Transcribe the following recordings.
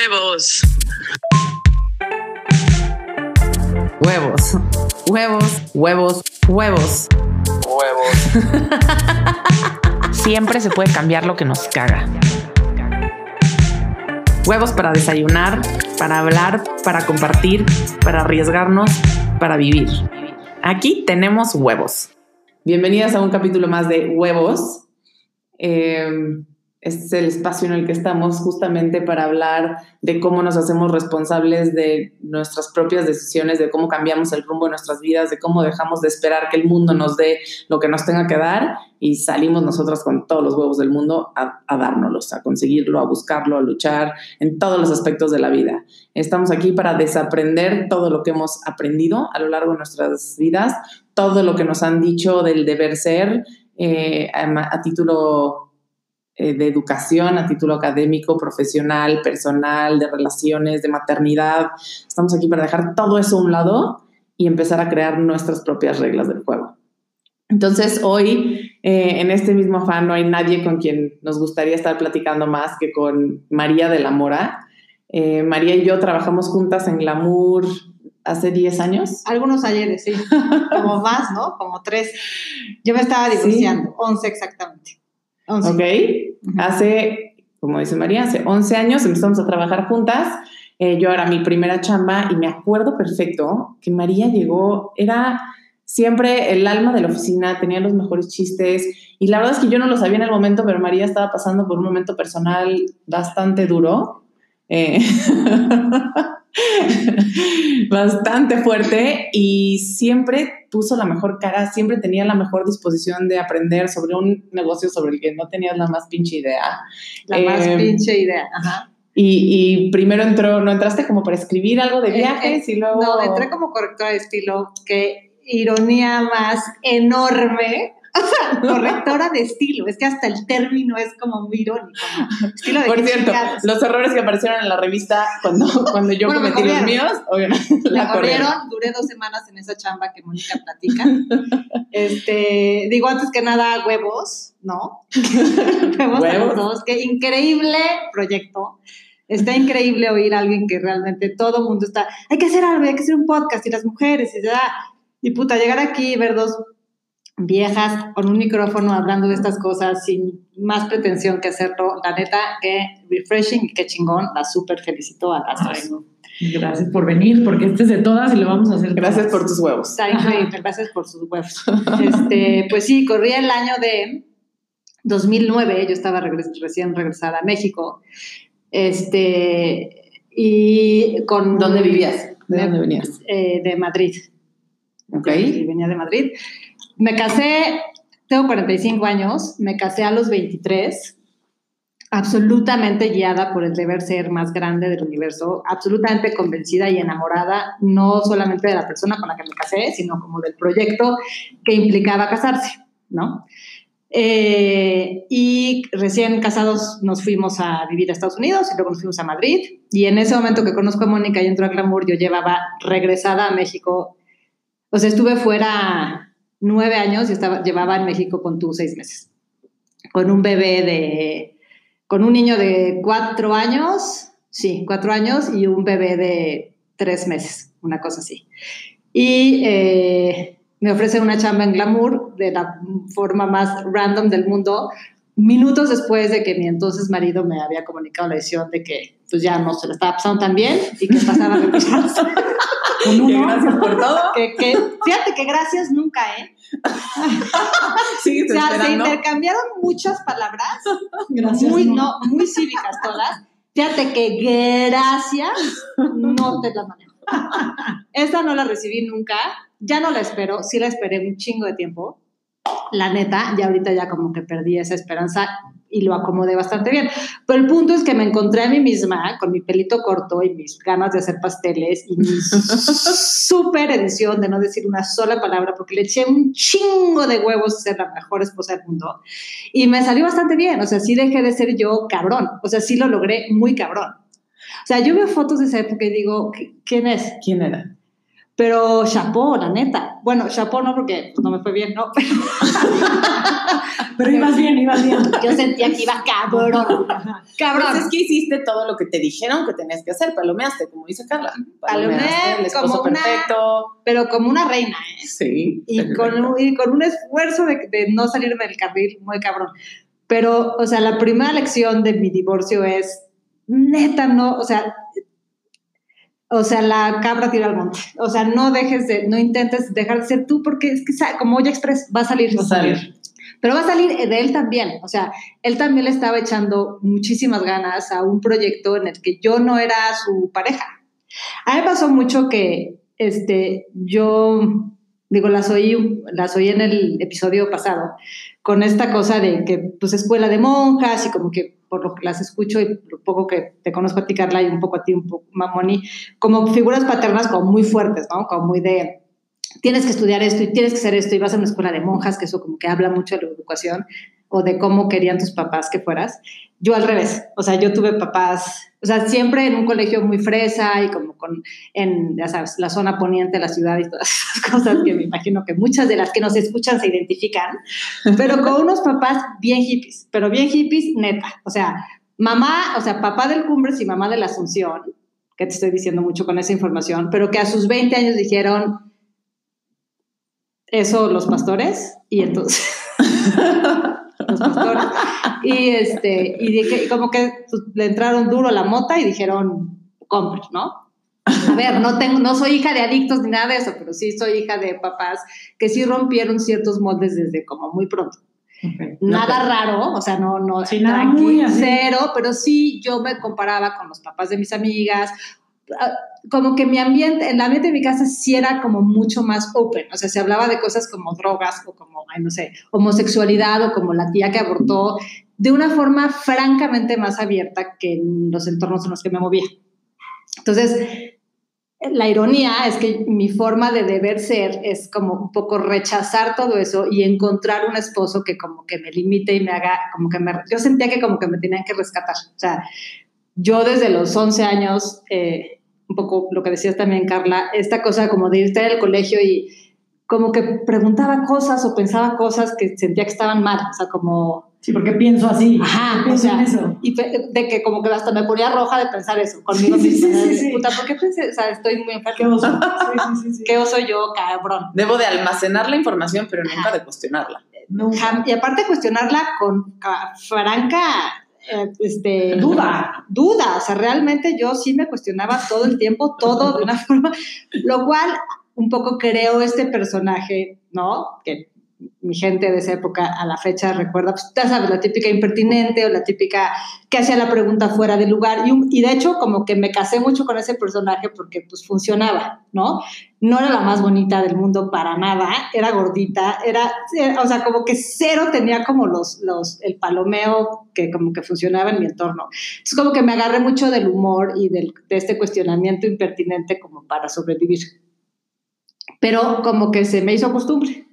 Huevos. Huevos. Huevos, huevos, huevos. Huevos. Siempre se puede cambiar lo que nos caga. Huevos para desayunar, para hablar, para compartir, para arriesgarnos, para vivir. Aquí tenemos huevos. Bienvenidas a un capítulo más de Huevos. Eh, este es el espacio en el que estamos justamente para hablar de cómo nos hacemos responsables de nuestras propias decisiones, de cómo cambiamos el rumbo de nuestras vidas, de cómo dejamos de esperar que el mundo nos dé lo que nos tenga que dar y salimos nosotras con todos los huevos del mundo a, a dárnoslos, a conseguirlo, a buscarlo, a luchar en todos los aspectos de la vida. Estamos aquí para desaprender todo lo que hemos aprendido a lo largo de nuestras vidas, todo lo que nos han dicho del deber ser eh, a, a título eh, de educación a título académico, profesional, personal, de relaciones, de maternidad. Estamos aquí para dejar todo eso a un lado y empezar a crear nuestras propias reglas del juego. Entonces, hoy, eh, en este mismo afán, no hay nadie con quien nos gustaría estar platicando más que con María de la Mora. Eh, María y yo trabajamos juntas en Glamour hace 10 años. Algunos ayeres, sí. Como más, ¿no? Como tres. Yo me estaba divorciando, sí. 11 exactamente. 11. Ok. Hace, como dice María, hace 11 años empezamos a trabajar juntas. Eh, yo era mi primera chamba y me acuerdo perfecto que María llegó, era siempre el alma de la oficina, tenía los mejores chistes y la verdad es que yo no lo sabía en el momento, pero María estaba pasando por un momento personal bastante duro. Eh, bastante fuerte y siempre puso la mejor cara, siempre tenía la mejor disposición de aprender sobre un negocio sobre el que no tenías la más pinche idea. La eh, más pinche idea, ajá. Y, y, primero entró, ¿no entraste como para escribir algo de viajes eh, eh, y luego...? No, entré como correctora de estilo, que ironía más enorme correctora de estilo. Es que hasta el término es como muy irónico. ¿no? Estilo de Por cierto, los errores que aparecieron en la revista cuando, cuando yo bueno, cometí los míos, obviamente. La corrieron, duré dos semanas en esa chamba que Mónica platica. Este, digo, antes que nada, huevos, ¿no? huevos, huevos. Dos, qué increíble proyecto. Está increíble oír a alguien que realmente todo mundo está, hay que hacer algo, hay que hacer un podcast y las mujeres y ya. Y puta, llegar aquí y ver dos viejas con un micrófono hablando de estas cosas sin más pretensión que hacerlo. La neta, qué refreshing y qué chingón. La súper felicito a las tres. Gracias por venir, porque este es de todas y lo vamos a hacer. Gracias todas. por tus huevos. Está increíble, gracias por sus huevos. Este, pues sí, corría el año de 2009, yo estaba regres recién regresada a México. Este, y con... ¿Dónde vivías? ¿De, ¿De dónde venías? Eh, de Madrid. Ok. Sí, venía de Madrid. Me casé, tengo 45 años, me casé a los 23, absolutamente guiada por el deber ser más grande del universo, absolutamente convencida y enamorada, no solamente de la persona con la que me casé, sino como del proyecto que implicaba casarse, ¿no? Eh, y recién casados nos fuimos a vivir a Estados Unidos y luego nos fuimos a Madrid. Y en ese momento que conozco a Mónica y entró a Glamour, yo llevaba regresada a México. O sea, estuve fuera nueve años y estaba, llevaba en México con tú seis meses. Con un bebé de, con un niño de cuatro años, sí, cuatro años y un bebé de tres meses, una cosa así. Y eh, me ofrece una chamba en Glamour de la forma más random del mundo, minutos después de que mi entonces marido me había comunicado la decisión de que pues ya no se le estaba pasando tan bien y que pasaba a uno. gracias por todo. Que, que, fíjate que gracias nunca, ¿eh? Sí, o sea, se intercambiaron muchas palabras, gracias, muy, no, muy cívicas todas. Fíjate que gracias no te la manejo. Esta no la recibí nunca, ya no la espero, sí la esperé un chingo de tiempo. La neta, ya ahorita ya como que perdí esa esperanza y lo acomodé bastante bien. Pero el punto es que me encontré a mí misma con mi pelito corto y mis ganas de hacer pasteles y mi súper edición de no decir una sola palabra porque le eché un chingo de huevos a ser la mejor esposa del mundo. Y me salió bastante bien. O sea, sí dejé de ser yo cabrón. O sea, sí lo logré muy cabrón. O sea, yo veo fotos de esa época y digo, ¿quién es? ¿Quién era? Pero chapó, la neta. Bueno, chapó no porque pues, no me fue bien, no. Pero ibas bien, ibas bien. Yo sentía que iba cabrón. Cabrón. Pues es que hiciste todo lo que te dijeron que tenías que hacer, palomeaste, como dice Carla. Palomeaste, el esposo como una- perfecto. Pero como una reina, ¿eh? Sí. y con, un- y con un esfuerzo de, de no salirme del carril muy cabrón. Pero, o sea, la primera lección de mi divorcio es, neta, no, o sea, o sea, la cabra tira al monte. O sea, no dejes de, no intentes dejar de ser tú porque es que, como Olla Express, va a salir. Va a salir. Pero va a salir de él también. O sea, él también le estaba echando muchísimas ganas a un proyecto en el que yo no era su pareja. A mí pasó mucho que este, yo, digo, las oí, las oí en el episodio pasado, con esta cosa de que, pues, escuela de monjas y como que por lo que las escucho y lo poco que te conozco a ti, Carla, y un poco a ti, un poco, Mamoni, como figuras paternas como muy fuertes, ¿no? Como muy de, tienes que estudiar esto y tienes que hacer esto y vas a una escuela de monjas, que eso como que habla mucho de la educación o de cómo querían tus papás que fueras. Yo al revés, o sea, yo tuve papás, o sea, siempre en un colegio muy fresa y como con, en, ya sabes, la zona poniente de la ciudad y todas esas cosas que me imagino que muchas de las que nos escuchan se identifican, pero con unos papás bien hippies, pero bien hippies neta, o sea, mamá, o sea, papá del Cumbres y mamá de la Asunción, que te estoy diciendo mucho con esa información, pero que a sus 20 años dijeron, eso los pastores, y entonces... los pastores. Y, este, y dije, como que pues, le entraron duro a la mota y dijeron, compre, ¿no? A ver, no, tengo, no soy hija de adictos ni nada de eso, pero sí soy hija de papás que sí rompieron ciertos moldes desde como muy pronto. Nada raro, o sea, no, no, Sí, nada muy cero, pero sí yo me comparaba con los papás de mis amigas, ah, como que mi ambiente, el ambiente de mi casa sí era como mucho más open, o sea, se hablaba de cosas como drogas o como, ay, no sé, homosexualidad o como la tía que abortó, de una forma francamente más abierta que en los entornos en los que me movía. Entonces, la ironía es que mi forma de deber ser es como un poco rechazar todo eso y encontrar un esposo que como que me limite y me haga, como que me, yo sentía que como que me tenían que rescatar. O sea, yo desde los 11 años, eh, un poco lo que decías también, Carla, esta cosa como de en el colegio y como que preguntaba cosas o pensaba cosas que sentía que estaban mal, o sea, como Sí, porque pienso así. Ajá, pienso o sea, en eso. y de que como que hasta me ponía roja de pensar eso conmigo Sí, sí, misma. sí, sí. Puta, ¿por qué pensé? O sea, estoy muy Qué enferma. oso. Sí, sí, sí, sí. ¿Qué oso yo, cabrón? Debo de almacenar la información, pero nunca Ajá. de cuestionarla. Nunca. Y aparte cuestionarla con ca- franca este, Duda. Duda, o sea, realmente yo sí me cuestionaba todo el tiempo, todo de una forma, lo cual un poco creo este personaje, ¿no? Que mi gente de esa época a la fecha recuerda, pues ya sabes, la típica impertinente o la típica que hacía la pregunta fuera de lugar. Y, y de hecho, como que me casé mucho con ese personaje porque pues funcionaba, ¿no? No era la más bonita del mundo para nada, era gordita, era, era- o sea, como que cero tenía como los, los, el palomeo que como que funcionaba en mi entorno. Entonces como que me agarré mucho del humor y del, de este cuestionamiento impertinente como para sobrevivir. Pero como que se me hizo costumbre.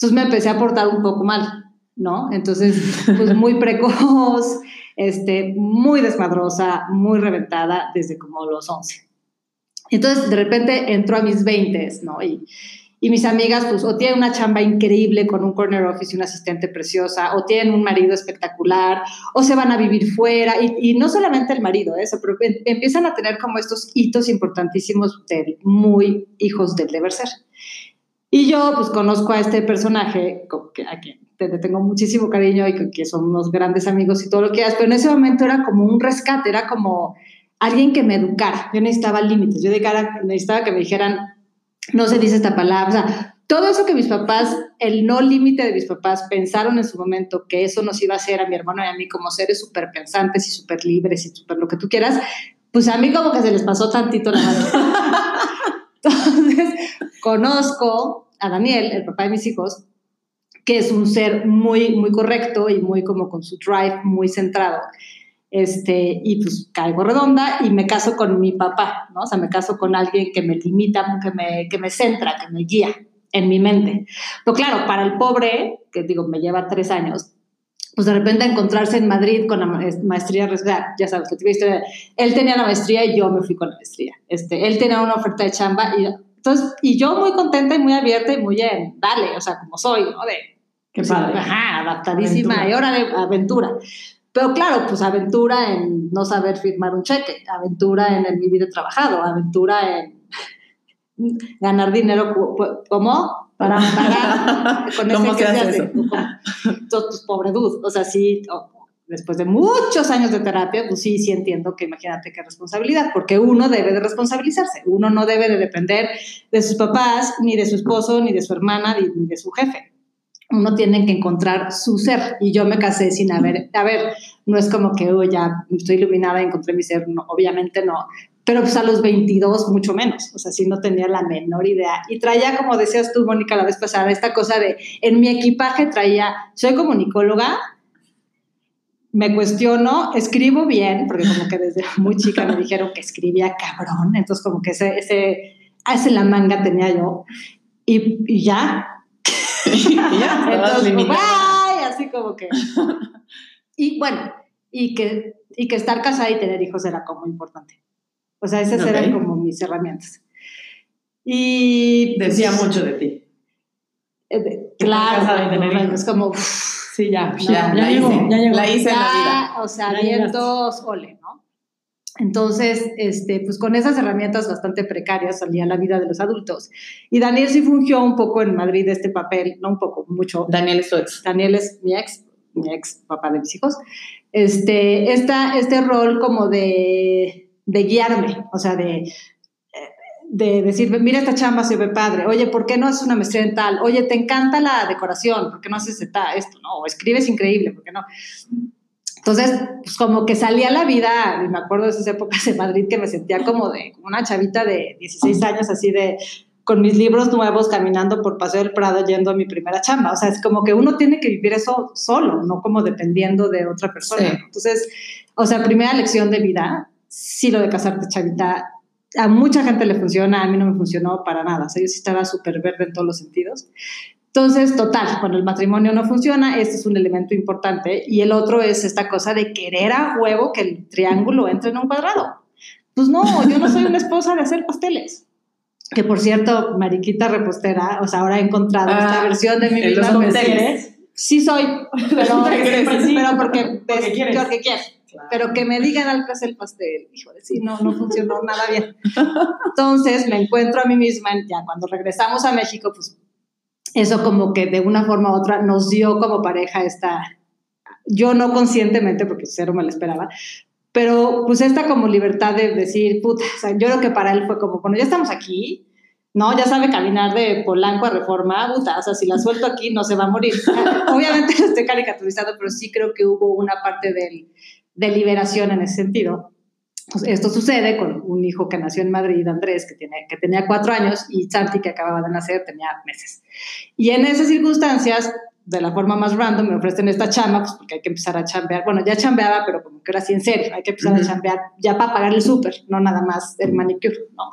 Entonces me empecé a portar un poco mal, ¿no? Entonces, pues muy precoz, este, muy desmadrosa, muy reventada desde como los 11. Entonces, de repente entró a mis 20, ¿no? Y, y mis amigas, pues, o tienen una chamba increíble con un corner office y una asistente preciosa, o tienen un marido espectacular, o se van a vivir fuera, y, no solamente el marido, eso, pero em- empiezan a tener como estos hitos importantísimos de muy hijos del deber ser. Y yo, pues, conozco a este personaje, a quien te, te tengo muchísimo cariño y que, unos grandes amigos y todo lo que quieras, pero en ese momento era como un rescate, era como alguien que me educara. Yo necesitaba límites, yo de cara- necesitaba que me dijeran, no se dice esta palabra, o sea, todo eso que mis papás, el no límite de mis papás, pensaron en su momento que eso nos iba a hacer a mi hermano y a mí como seres súper pensantes y súper libres y súper lo que tú quieras, pues a mí como que se les pasó tantito la mano. Conozco a Daniel, el papá de mis hijos, que es un ser muy, muy correcto y muy como con su drive muy centrado. Este, y pues caigo redonda y me caso con mi papá, ¿no? O sea, me caso con alguien que me limita, que me, que me centra, que me guía en mi mente. Pero claro, para el pobre, que digo, me lleva tres años, pues de repente encontrarse en Madrid con la ma- maestría, ya sabes, la historia, él tenía la maestría y yo me fui con la maestría. Este, él tenía una oferta de chamba y Entonces, y yo muy contenta y muy abierta y muy en, dale, o sea, como soy, ¿no? De, Qué sí, padre. Ajá, adaptadísima Aventura. y hora de aventura. Pero claro, pues aventura en no saber firmar un cheque, aventura en el vivir de trabajado, aventura en ganar dinero, ¿cómo? Para pagar con ¿Cómo ese que se hace hace. eso? Entonces, pues pobre dude, o sea, sí, o- después de muchos años de terapia, pues sí, sí entiendo que imagínate qué responsabilidad, porque uno debe de responsabilizarse, uno no debe de depender de sus papás, ni de su esposo, ni de su hermana, ni de su jefe uno tiene que encontrar su ser. Y yo me casé sin haber, a ver, no es como que oh, ya estoy iluminada y encontré mi ser, no, obviamente no. Pero pues a los 22 mucho menos, o sea, sí no tenía la menor idea. Y traía, como decías tú, Mónica, la vez pasada, esta cosa de, en mi equipaje traía, soy comunicóloga, me cuestiono, escribo bien, porque como que desde muy chica me dijeron que escribía cabrón, entonces como que ese, ese, ah, ese la manga tenía yo. Y, y ya, Y ya, entonces, limitada. bye, así como que. Y bueno, y que, y que estar casada y tener hijos era como importante. O sea, esas eran como mis herramientas. Y. pues, Decía mucho de ti. eh, claro, es como. Sí, ya. No, Ya, ya la llegó, hice, ya llegó. la hice en la vida. Ya, o sea, Ya vientos, ole, ¿no? Entonces, este, pues con esas herramientas bastante precarias salía la vida de los adultos. Y Daniel sí fungió un poco en Madrid este papel, no un poco, mucho, Daniel es tu ex. Daniel es mi ex, mi ex papá de mis hijos, este, esta, este rol como de, de guiarme, o sea, de, de decir, mira esta chamba se ve padre, oye, ¿por qué no haces una maestría en tal? Oye, ¿te encanta la decoración? ¿Por qué no haces esta- esto? No, o escribes increíble, ¿por qué no? Entonces, pues como que salía a la vida, y me acuerdo de esas épocas en Madrid que me sentía como de como una chavita de 16 años, así de con mis libros nuevos, caminando por Paseo del Prado, yendo a mi primera chamba. O sea, es como que uno tiene que vivir eso solo, no como dependiendo de otra persona. Sí. Entonces, o sea, primera lección de vida, sí lo de casarte chavita, a mucha gente le funciona, a mí no me funcionó para nada. O sea, yo sí estaba súper verde en todos los sentidos. Entonces, total, cuando el matrimonio no funciona, este es un elemento importante. Y el otro es esta cosa de querer a huevo que el triángulo entre en un cuadrado. Pues no, yo no soy una esposa de hacer pasteles. Que por cierto, Mariquita Repostera, o sea, ahora he encontrado esta Ah, versión de mi vida. sí- soy, pero, pero porque, Porque quieres. Pero que me digan al que hacer el pastel, híjole, sí, no, no funcionó nada bien. Entonces me encuentro a mí misma, ya cuando regresamos a México, pues eso como que de una forma u otra nos dio como pareja esta, yo no conscientemente, porque cero me lo esperaba, pero pues esta como libertad de decir, puta, o sea, yo creo que para él fue como, bueno, ya estamos aquí, ¿no? Ya sabe caminar de Polanco a Reforma, puta, o sea, si la suelto aquí no se va a morir. Obviamente estoy caricaturizando, pero sí creo que hubo una parte del, de liberación en ese sentido. Pues esto sucede con un hijo que nació en Madrid, Andrés, que, tiene, que tenía cuatro años, y Santi, que acababa de nacer, tenía meses. Y en esas circunstancias, de la forma más random, me ofrecen esta chamba, pues porque hay que empezar a chambear. Bueno, ya chambeaba, pero como que era así en serio, hay que empezar Ujú. a chambear ya para pagar el súper, no nada más el manicure, ¿no?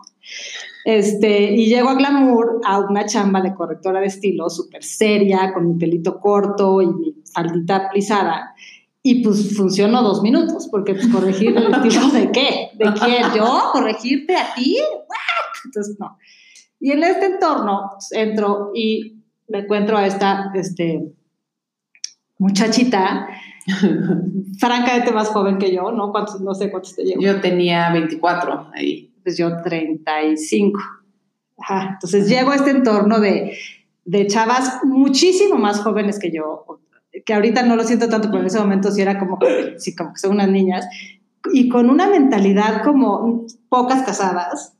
Este, y llego a Glamour a una chamba de correctora de estilo súper seria, con mi pelito corto y mi faldita plisada. Y pues funcionó dos minutos, porque pues, corregir el estilo de qué? ¿De quién? ¿Yo? ¿Corregirte a ti? ¿What? Entonces, no. Y en este entorno pues, entro y me encuentro a esta este, muchachita, francamente más joven que yo, ¿no? ¿Cuántos, no sé cuántos te llevo. Yo tenía 24 ahí. Pues yo 35. Ajá. Entonces llego a este entorno de, de chavas muchísimo más jóvenes que yo, que ahorita no lo siento tanto, pero en ese momento sí era como, sí, como que son unas niñas, y con una mentalidad como pocas casadas,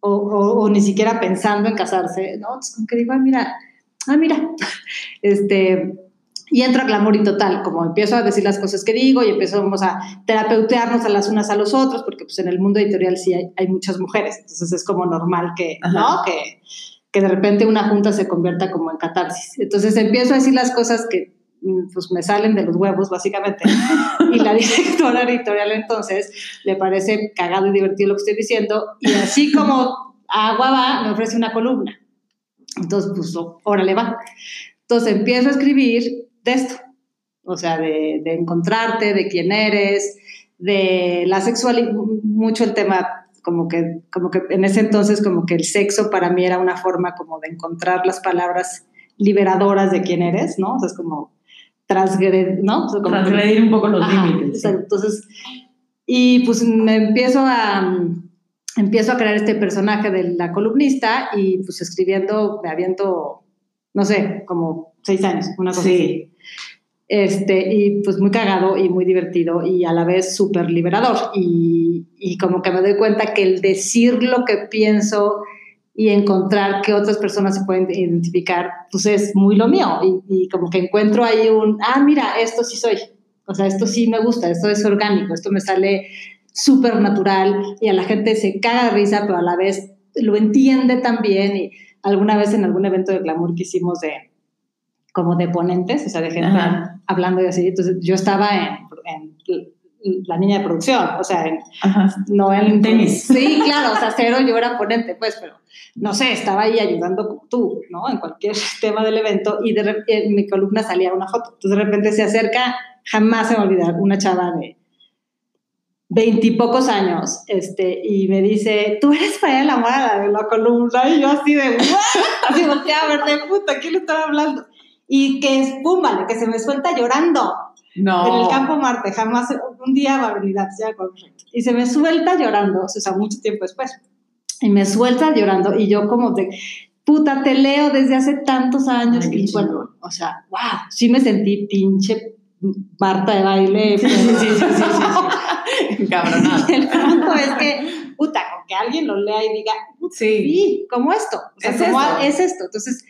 o, o- o ni siquiera pensando en casarse, ¿no? Entonces, como que digo, ah, mira, ah, mira, este, y entro a glamour y total, como empiezo a decir las cosas que digo y empezamos a terapeutearnos a las unas a los otros, porque pues en el mundo editorial sí hay, hay muchas mujeres, entonces es como normal que, Ajá. ¿no? Que, que de repente una junta se convierta como en catarsis. Entonces empiezo a decir las cosas que pues me salen de los huevos básicamente. Y la directora editorial entonces le parece cagado y divertido lo que estoy diciendo y así como agua va me ofrece una columna. Entonces pues ó- órale va. Entonces empiezo a escribir de esto o sea de, de encontrarte de quién eres de la sexualidad mucho el tema como que, como que en ese entonces como que el sexo para mí era una forma como de encontrar las palabras liberadoras de quién eres, ¿no? O sea, es como transgredir, ¿no? O sea, Transgredir un poco los Ajá, límites. sea, Entonces, y pues me empiezo a, empiezo a crear este personaje de la columnista y pues escribiendo, me aviento, no sé, como seis años, una cosa Sí. así. Este, y pues muy cagado y muy divertido y a la vez súper liberador. Y, y como que me doy cuenta que el decir lo que pienso y encontrar que otras personas se pueden identificar, pues es muy lo mío. Y, y como que encuentro ahí un, ah, mira, esto sí soy. O sea, esto sí me gusta, esto es orgánico, esto me sale súper natural y a la gente se caga de risa, pero a la vez lo entiende también. Y alguna vez en algún evento de glamour que hicimos de como de ponentes, o sea, de gente Ajá. hablando y así. Entonces yo estaba en, en la niña de producción, o sea, Ajá. no En tenis. Sí, claro, o sea, cero yo era ponente, pues, pero no sé, estaba ahí ayudando como tú, ¿no? En cualquier tema del evento y de en mi columna salía una foto. Entonces de repente se acerca, jamás se me va a olvidar, una chava de veintipocos años, este, y me dice, tú eres para la Mora de la columna, y yo así de, ¿what? Así volteaba a ver de puta, ¿quién le estaba hablando? Y que espúmale, que se me suelta llorando No. en el campo Marte, jamás, un día va a venir a ya, correcto. Y se me suelta llorando, o sea, mucho tiempo después. Y me suelta llorando y yo como de, puta, te leo desde hace tantos años. Ay, y bueno, o sea, wow, sí me sentí pinche Marta de baile. Sí, sí, sí, sí, sí. Cabronada. El punto es que, puta, con que alguien lo lea y diga, Sí. como esto. O sea, Es como esto. es esto. Entonces,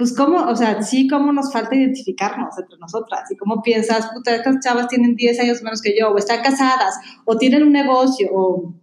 pues cómo, o sea, sí, cómo nos falta identificarnos entre nosotras y cómo piensas, puta, estas chavas tienen 10 años menos que yo, o están casadas, o tienen un negocio, o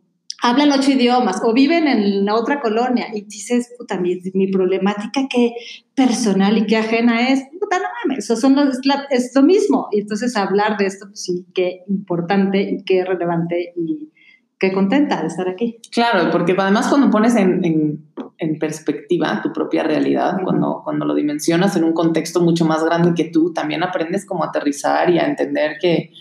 hablan ocho idiomas, o viven en la otra colonia, y dices, puta, mi, mi problemática qué personal y qué ajena es, puta, no mames, eso son los- la- es lo mismo. Y entonces hablar de esto, pues sí, qué importante y qué relevante y qué contenta de estar aquí. Claro, porque además cuando pones en, en- en perspectiva tu propia realidad, Ujú. cuando, cuando lo dimensionas en un contexto mucho más grande que tú, también aprendes como a aterrizar y a entender que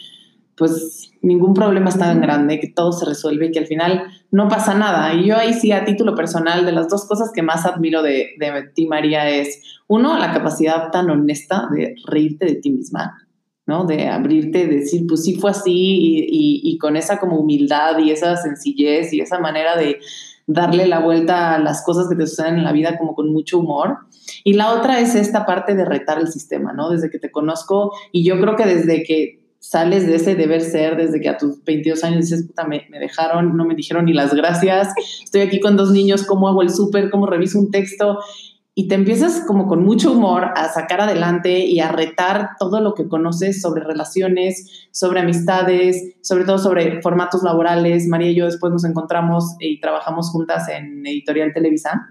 pues ningún problema es tan grande, que todo se resuelve y que al final no pasa nada. Y yo ahí sí, a título personal, de las dos cosas que más admiro de, de ti, María, es uno, la capacidad tan honesta de reírte de ti misma. ¿no? De abrirte, de decir, pues sí fue así y, y- y con esa como humildad y esa sencillez y esa manera de darle la vuelta a las cosas que te suceden en la vida como con mucho humor. Y la otra es esta parte de retar el sistema, ¿no? Desde que te conozco y yo creo que desde que sales de ese deber ser, desde que a tus 22 años dices, puta, me, me dejaron, no me dijeron ni las gracias, estoy aquí con dos niños, cómo hago el súper, cómo reviso un texto, y te empiezas como con mucho humor a sacar adelante y a retar todo lo que conoces sobre relaciones, sobre amistades, sobre todo sobre formatos laborales. María y yo después nos encontramos y trabajamos juntas en Editorial Televisa.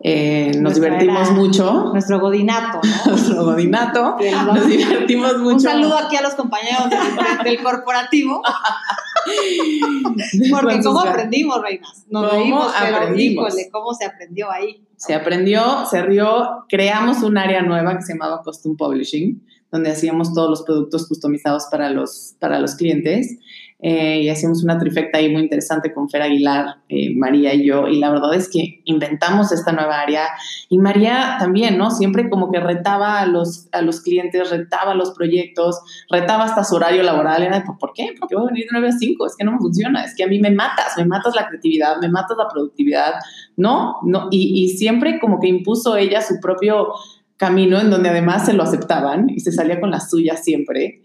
Eh, nos Nuestra divertimos era- mucho. Nuestro godinato, ¿no? Nuestro godinato. Nos divertimos mucho. Un saludo aquí a los compañeros del, del corporativo, porque cómo aprendimos, reinas. Nos ¿Cómo reímos, pero aprendimos? híjole, cómo se aprendió ahí. Se aprendió, se rió, creamos un área nueva que se llamaba Custom Publishing, donde hacíamos todos los productos customizados para los, para los clientes. Eh, y hacíamos una trifecta ahí muy interesante con Fer Aguilar, eh, María y yo. Y la verdad es que inventamos esta nueva área. Y María también, ¿no? Siempre como que retaba a los, a los clientes, retaba los proyectos, retaba hasta su horario laboral. Era, "¿Por- ¿por qué? ¿Por qué voy a venir de 9 a 5? Es que no me funciona. Es que a mí me matas, me matas la creatividad, me matas la productividad. No, no. Y, y siempre como que impuso ella su propio camino en donde además se lo aceptaban y se salía con la suya siempre.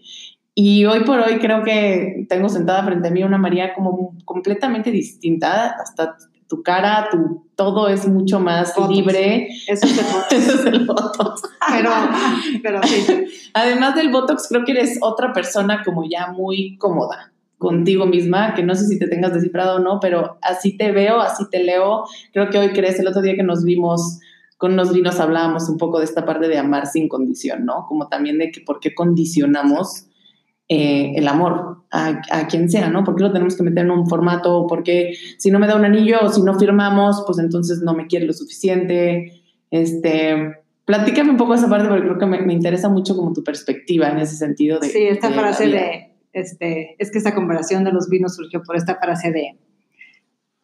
Y hoy por hoy creo que tengo sentada frente a mí una María como completamente distinta, hasta tu cara, tu todo es mucho más Botox. libre. Eso se fue. Eso es el Botox. Pero, pero sí. Además del Botox, creo que eres otra persona como ya muy cómoda contigo misma, que no sé si te tengas descifrado o no, pero así te veo, así te leo. Creo que hoy crees, el otro día que nos vimos con unos vinos hablábamos un poco de esta parte de amar sin condición, ¿no? Como también de que por qué condicionamos eh, el amor a, a quien sea, ¿no? ¿Por qué lo tenemos que meter en un formato? ¿Por qué si no me da un anillo o si no firmamos, pues entonces no me quiere lo suficiente? Este, platícame un poco esa parte porque creo que me, me interesa mucho como tu perspectiva en ese sentido de... Sí, esta de frase de, este, es que esta conversación de los vinos surgió por esta frase de,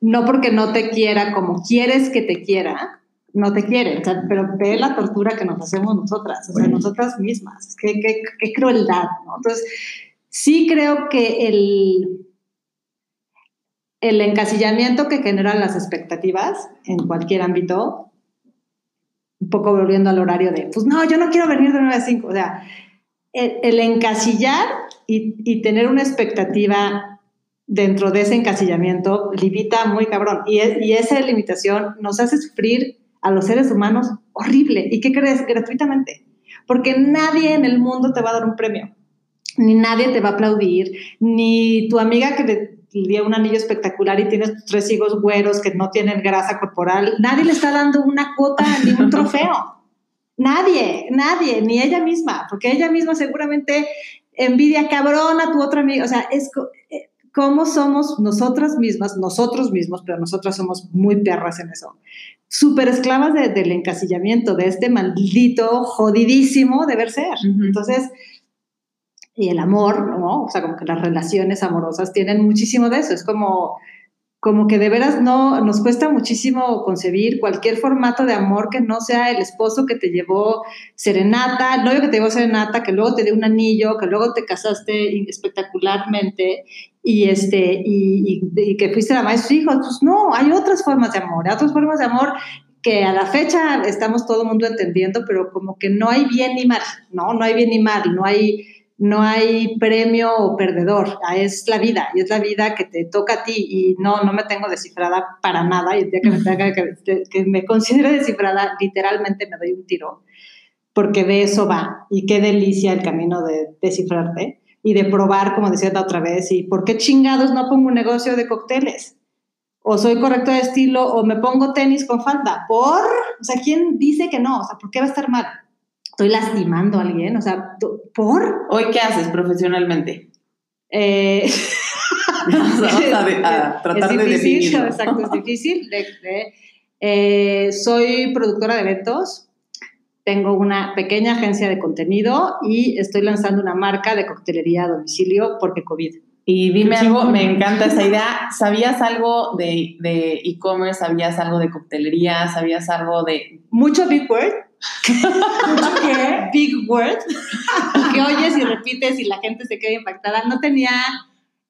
no porque no te quiera como quieres que te quiera, no te quiere, o sea, pero ve la tortura que nos hacemos nosotras, o sea, Bueno. nosotras mismas, qué, qué, qué crueldad, ¿no? Entonces, sí creo que el, el encasillamiento que generan las expectativas en cualquier ámbito, un poco volviendo al horario de, pues no, yo no quiero venir de 9 a 5, o sea, el, el encasillar y, y tener una expectativa dentro de ese encasillamiento limita muy cabrón. Y, es- y esa limitación nos hace sufrir a los seres humanos horrible. ¿Y qué crees? Gratuitamente. Porque nadie en el mundo te va a dar un premio. Ni nadie te va a aplaudir. Ni tu amiga que le dio un anillo espectacular y tienes tres hijos güeros que no tienen grasa corporal. Nadie le está dando una cuota ni un trofeo. Nadie, nadie, ni ella misma. Porque ella misma seguramente envidia cabrón a tu otra amiga. O sea, es... eh, cómo somos nosotras mismas, nosotros mismos, pero nosotras somos muy perras en eso, súper esclavas de- del encasillamiento, de este maldito jodidísimo deber ser. Entonces, y el amor, ¿no? O sea, como que las relaciones amorosas tienen muchísimo de eso, es como, como que de veras no, nos cuesta muchísimo concebir cualquier formato de amor que no sea el esposo que te llevó serenata, el novio que te llevó serenata, que luego te dio un anillo, que luego te casaste espectacularmente y, este, y, y- que fuiste la madre de sus hijos. Pues no, hay otras formas de amor, hay otras formas de amor que a la fecha estamos todo el mundo entendiendo, pero como que no hay bien ni mal, ¿no? No hay bien ni mal, no hay, no hay premio o perdedor, ah, es la vida, y es la vida que te toca a ti, y no, no me tengo descifrada para nada, y el día que me, tenga que, descifrada, literalmente me doy un tiro, porque de eso va, y qué delicia el camino de descifrarte, y de probar, como decía la otra vez, y por qué chingados no pongo un negocio de cócteles, o soy correcto de estilo, o me pongo tenis con falda, por, o sea, ¿quién dice que no? O sea, ¿por qué va a estar mal? Estoy lastimando a alguien, o sea, ¿por? Hoy, ¿qué haces profesionalmente? Eh, Vamos a, de- a tratar es de difícil, definirlo. exacto, es difícil. de- de- eh, soy productora de eventos, tengo una pequeña agencia de contenido y estoy lanzando una marca de coctelería a domicilio porque COVID. Y dime algo, me encanta esa idea. ¿Sabías algo de de e-commerce? ¿Sabías algo de coctelería? ¿Sabías algo de...? Mucho big word. ¿Qué? Big word. que oyes y repites y la gente se queda impactada. No tenía,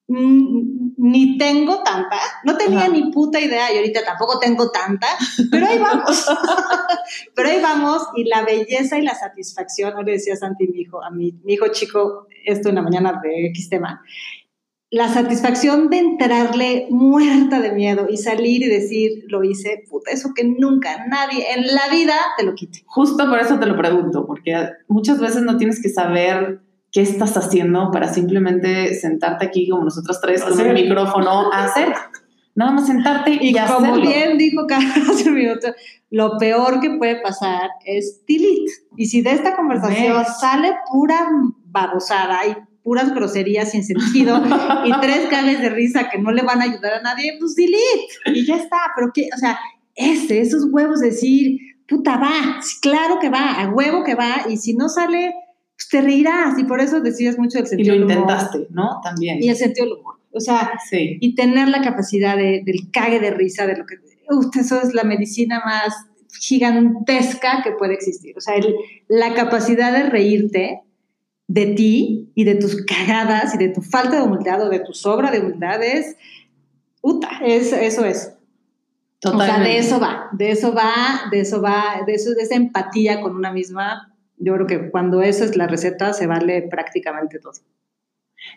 ni tengo tanta, no tenía Ajá. ni puta idea y ahorita tampoco tengo tanta, pero ahí vamos. pero ahí vamos y la belleza y la satisfacción, le decía Santi, mi hijo, a mi, mi hijo chico, esto en la mañana de X tema, la satisfacción de entrarle muerta de miedo y salir y decir, lo hice, puta, eso que nunca nadie en la vida te lo quite. Justo por eso te lo pregunto, porque muchas veces no tienes que saber qué estás haciendo para simplemente sentarte aquí como nosotros tres con un micrófono a hacer. Nada más sentarte y, Y como hacerlo. bien dijo Carlos hace un minuto, lo peor que puede pasar es delete. Y si de esta conversación ¿Ves? sale pura babosada y puras groserías sin sentido y tres cables de risa que no le van a ayudar a nadie, pues delete. Y ya está. Pero qué, o sea, ese, esos huevos de decir, puta, va, claro que va, a huevo que va. Y si no sale, pues te reirás. Y por eso decías mucho del Y sentido lo del humor. intentaste, ¿no? También. Y el sentido del humor. O sea, Sí. y tener la capacidad de- del cague de risa, de lo que... Uf, eso es la medicina más gigantesca que puede existir. O sea, el- la capacidad de reírte de ti y de tus cagadas y de tu falta de humildad o de tu sobra de humildad es... Puta, es, eso es. O sea, Totalmente. de eso va, de eso va, de eso va, de, eso, de esa empatía con una misma. Yo creo que cuando esa es la receta, se vale prácticamente todo.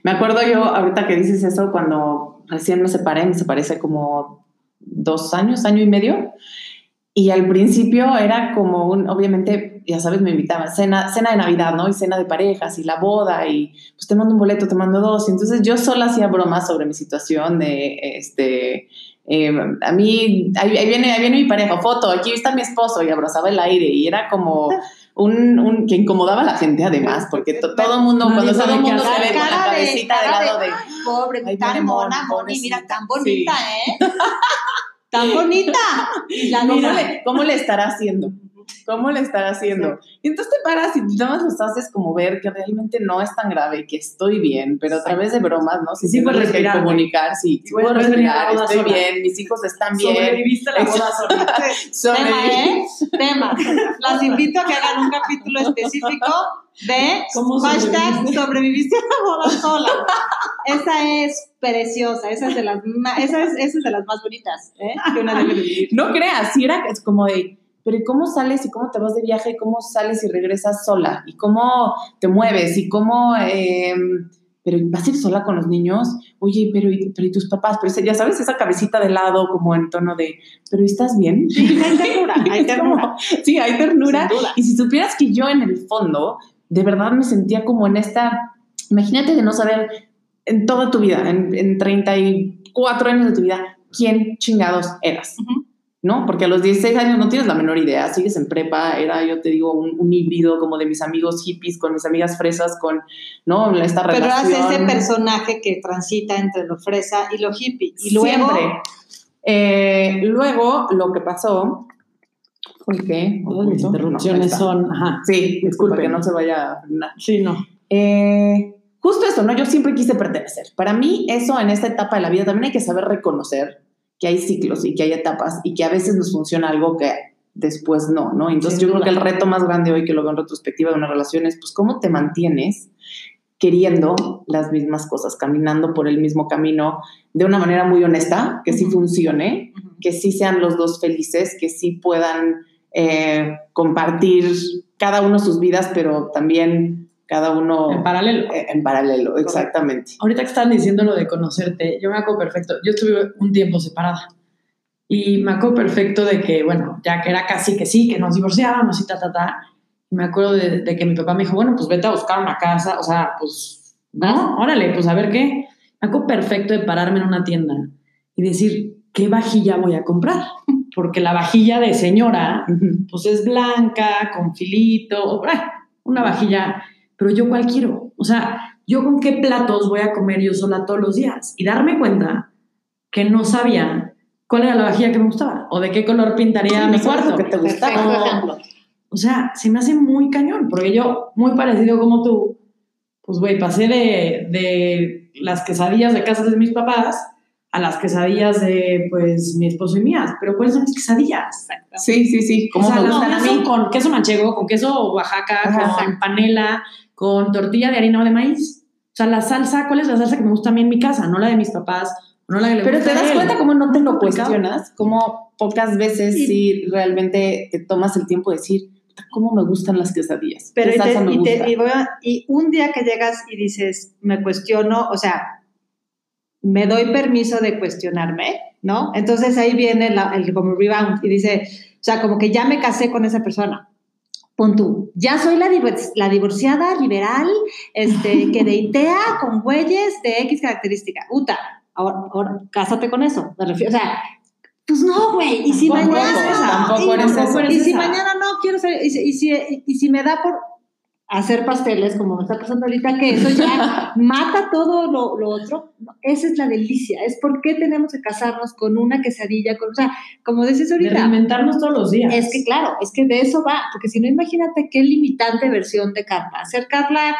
Me acuerdo yo, ahorita que dices eso, cuando recién me separé, me separé hace como dos años, año y medio, y al principio era como un, obviamente, ya sabes, me invitaban, cena, cena de Navidad, ¿no? Y cena de parejas, y la boda, y pues te mando un boleto, te mando dos, y entonces yo sola hacía bromas sobre mi situación de, este, eh, a mí, ahí, ahí viene, ahí viene mi pareja, foto, aquí está mi esposo, y abrazaba el aire, y era como... Un, un- que incomodaba a la gente además, porque to- todo el mundo, cuando todo sabe el mundo se ve con la cabecita de cara de- lado de... Pobre, Ahí tan mona, Mon, Moni, mira, tan bonita, ¿eh? Tan bonita. La ¿Cómo le, ¿Cómo le estará haciendo? ¿Cómo le estará haciendo? Y entonces te paras y nada más los haces como ver que realmente no es tan grave, que estoy bien, pero a través de bromas, ¿no? Sí, sí que respirar, comunicar, sí, sí puedo respirar estoy boda bien, mis hijos están bien. Sobreviviste la boda sola. Tema, ¿eh? Tema. Las invito a que hagan un capítulo específico de ¿Cómo hashtag sobreviviste? a la boda sola. Esa es preciosa, esa es de las, ma- esa es, esa es de las más bonitas, ¿eh? Que una debe de vivir. No creas, si era es como de, pero ¿y cómo sales y cómo te vas de viaje y cómo sales y regresas sola? ¿Y cómo te mueves? ¿Y cómo... eh, pero vas a ir sola con los niños? Oye, pero ¿y, pero ¿y tus papás? Pero ya sabes, esa cabecita de lado como en tono de, ¿pero estás bien? Hay ternura, hay sí, hay ternura. Y si supieras que yo en el fondo, de verdad me sentía como en esta, imagínate de no saber en toda tu vida, en, en 34 años de tu vida, quién chingados eras. ¿No? Porque a los 16 años no tienes la menor idea, sigues en prepa, era, yo te digo, un, un híbrido como de mis amigos hippies, con mis amigas fresas, con, ¿no? Esta Pero eras relación. ese personaje que transita entre lo fresa y lo hippie. Y luego, Siempre. Eh, luego, lo que pasó fue que... Todas interrupciones son. Ajá. Sí, disculpe, que no se vaya a. Sí, no. Eh, justo eso, ¿no? Yo siempre quise pertenecer. Para mí, eso en esta etapa de la vida también hay que saber reconocer que hay ciclos y que hay etapas y que a veces nos funciona algo que después no, ¿no? Entonces Sin yo creo que el reto más grande hoy que lo veo en retrospectiva de una relación es, pues, ¿cómo te mantienes queriendo las mismas cosas, caminando por el mismo camino de una manera muy honesta, que sí funcione, que sí sean los dos felices, que sí puedan eh, compartir cada uno sus vidas, pero también cada uno En paralelo. eh, en paralelo, exactamente. Ahorita que estaban diciendo lo de conocerte, yo me acuerdo perfecto. Yo estuve un tiempo separada. Y me acuerdo perfecto de que, bueno, ya que era casi que sí, que nos divorciábamos y ta, ta, ta. Y me acuerdo de, de que mi papá me dijo, bueno, pues vete a buscar una casa. O sea, pues, no, órale, pues a ver qué. Me acuerdo perfecto de pararme en una tienda y decir, ¿qué vajilla voy a comprar? Porque la vajilla de señora pues es blanca, con filito, ah, una vajilla, pero yo cuál quiero. O sea, yo con qué platos voy a comer yo sola todos los días y darme cuenta que no sabía cuál era la vajilla que me gustaba o de qué color pintaría Sí, mi cuarto. que te gustaba. O sea, se me hace muy cañón, porque yo, muy parecido como tú, pues güey, pasé de, de las quesadillas de casas de mis papás a las quesadillas de, pues, mi esposo y mías. Pero ¿cuáles son mis quesadillas? Sí, sí, sí. O ¿Cómo sea, me gustan a mí? con queso manchego, con queso Oaxaca, Ajá. con panela, con tortilla de harina o de maíz. O sea, la salsa, ¿cuál es la salsa que me gusta a mí en mi casa? No la de mis papás, no la que le Pero gusta te a das él. cuenta cómo no te lo cuestionas, cómo pocas veces sí realmente te tomas el tiempo de decir, "Puta, ¿cómo me gustan las quesadillas? Pero ¿Qué y, te- salsa me y te- gusta?" y voy a- y un día que llegas y dices, me cuestiono, o sea, me doy permiso de cuestionarme, ¿no? Entonces ahí viene la- el como rebound y dice, o sea, como que ya me casé con esa persona. Pon tú, ya soy la, la divorciada liberal, este, que deitea con güeyes de X característica. Uta, ahora, ahora cásate con eso. Me refiero, o sea, pues no, güey. Y si Tampoco mañana. eres tampoco y- eres esa. y si mañana no quiero ser. Y y si, y si me da por hacer pasteles, como me está pasando ahorita, que eso ya mata todo lo, lo otro. No, esa es la delicia. Es por qué tenemos que casarnos con una quesadilla, con, o sea, como dices De ahorita. reinventarnos todos los días. Es que claro, es que de eso va, porque si no, imagínate qué limitante versión de Carla. Hacer Carla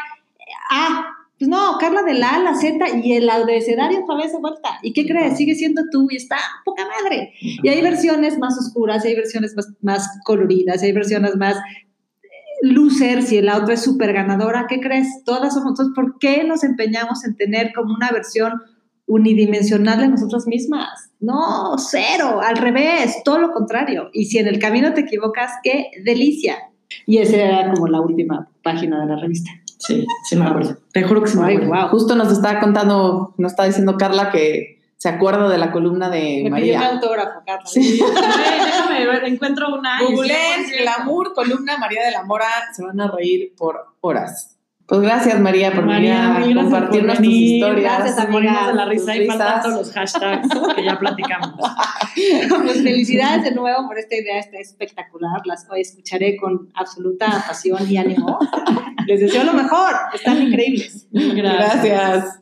A, pues no, Carla de la A a la Z y el abecedario otra vez de vuelta. ¿Y qué crees? Sigue siendo tú y está poca madre. Y hay versiones más oscuras, hay versiones más, más coloridas, hay versiones más losers y la otra es súper ganadora. ¿Qué crees? Todas somos, entonces, ¿por qué nos empeñamos en tener como una versión unidimensional de nosotras mismas? No, cero, al revés, todo lo contrario. Y si en el camino te equivocas, qué delicia. Y esa era como la última página de la revista. Sí, sí me acuerdo. Te juro que sí me Ay, acuerdo. wow. Justo nos está contando, nos está diciendo Carla que se acuerda de la columna de Me pidió un María. autógrafo, Carla. Sí. Déjame encuentro una. sí, Glamour, columna María de la Mora, se van a reír por horas. Pues gracias María por María, venir a compartirnos tus historias. Gracias, Nos morimos amiga, de la risa y faltan todos los hashtags que ya platicamos. Pues felicidades de nuevo por esta idea, está espectacular. Las escucharé con absoluta pasión y ánimo. Les deseo lo mejor, están increíbles. Gracias. Gracias.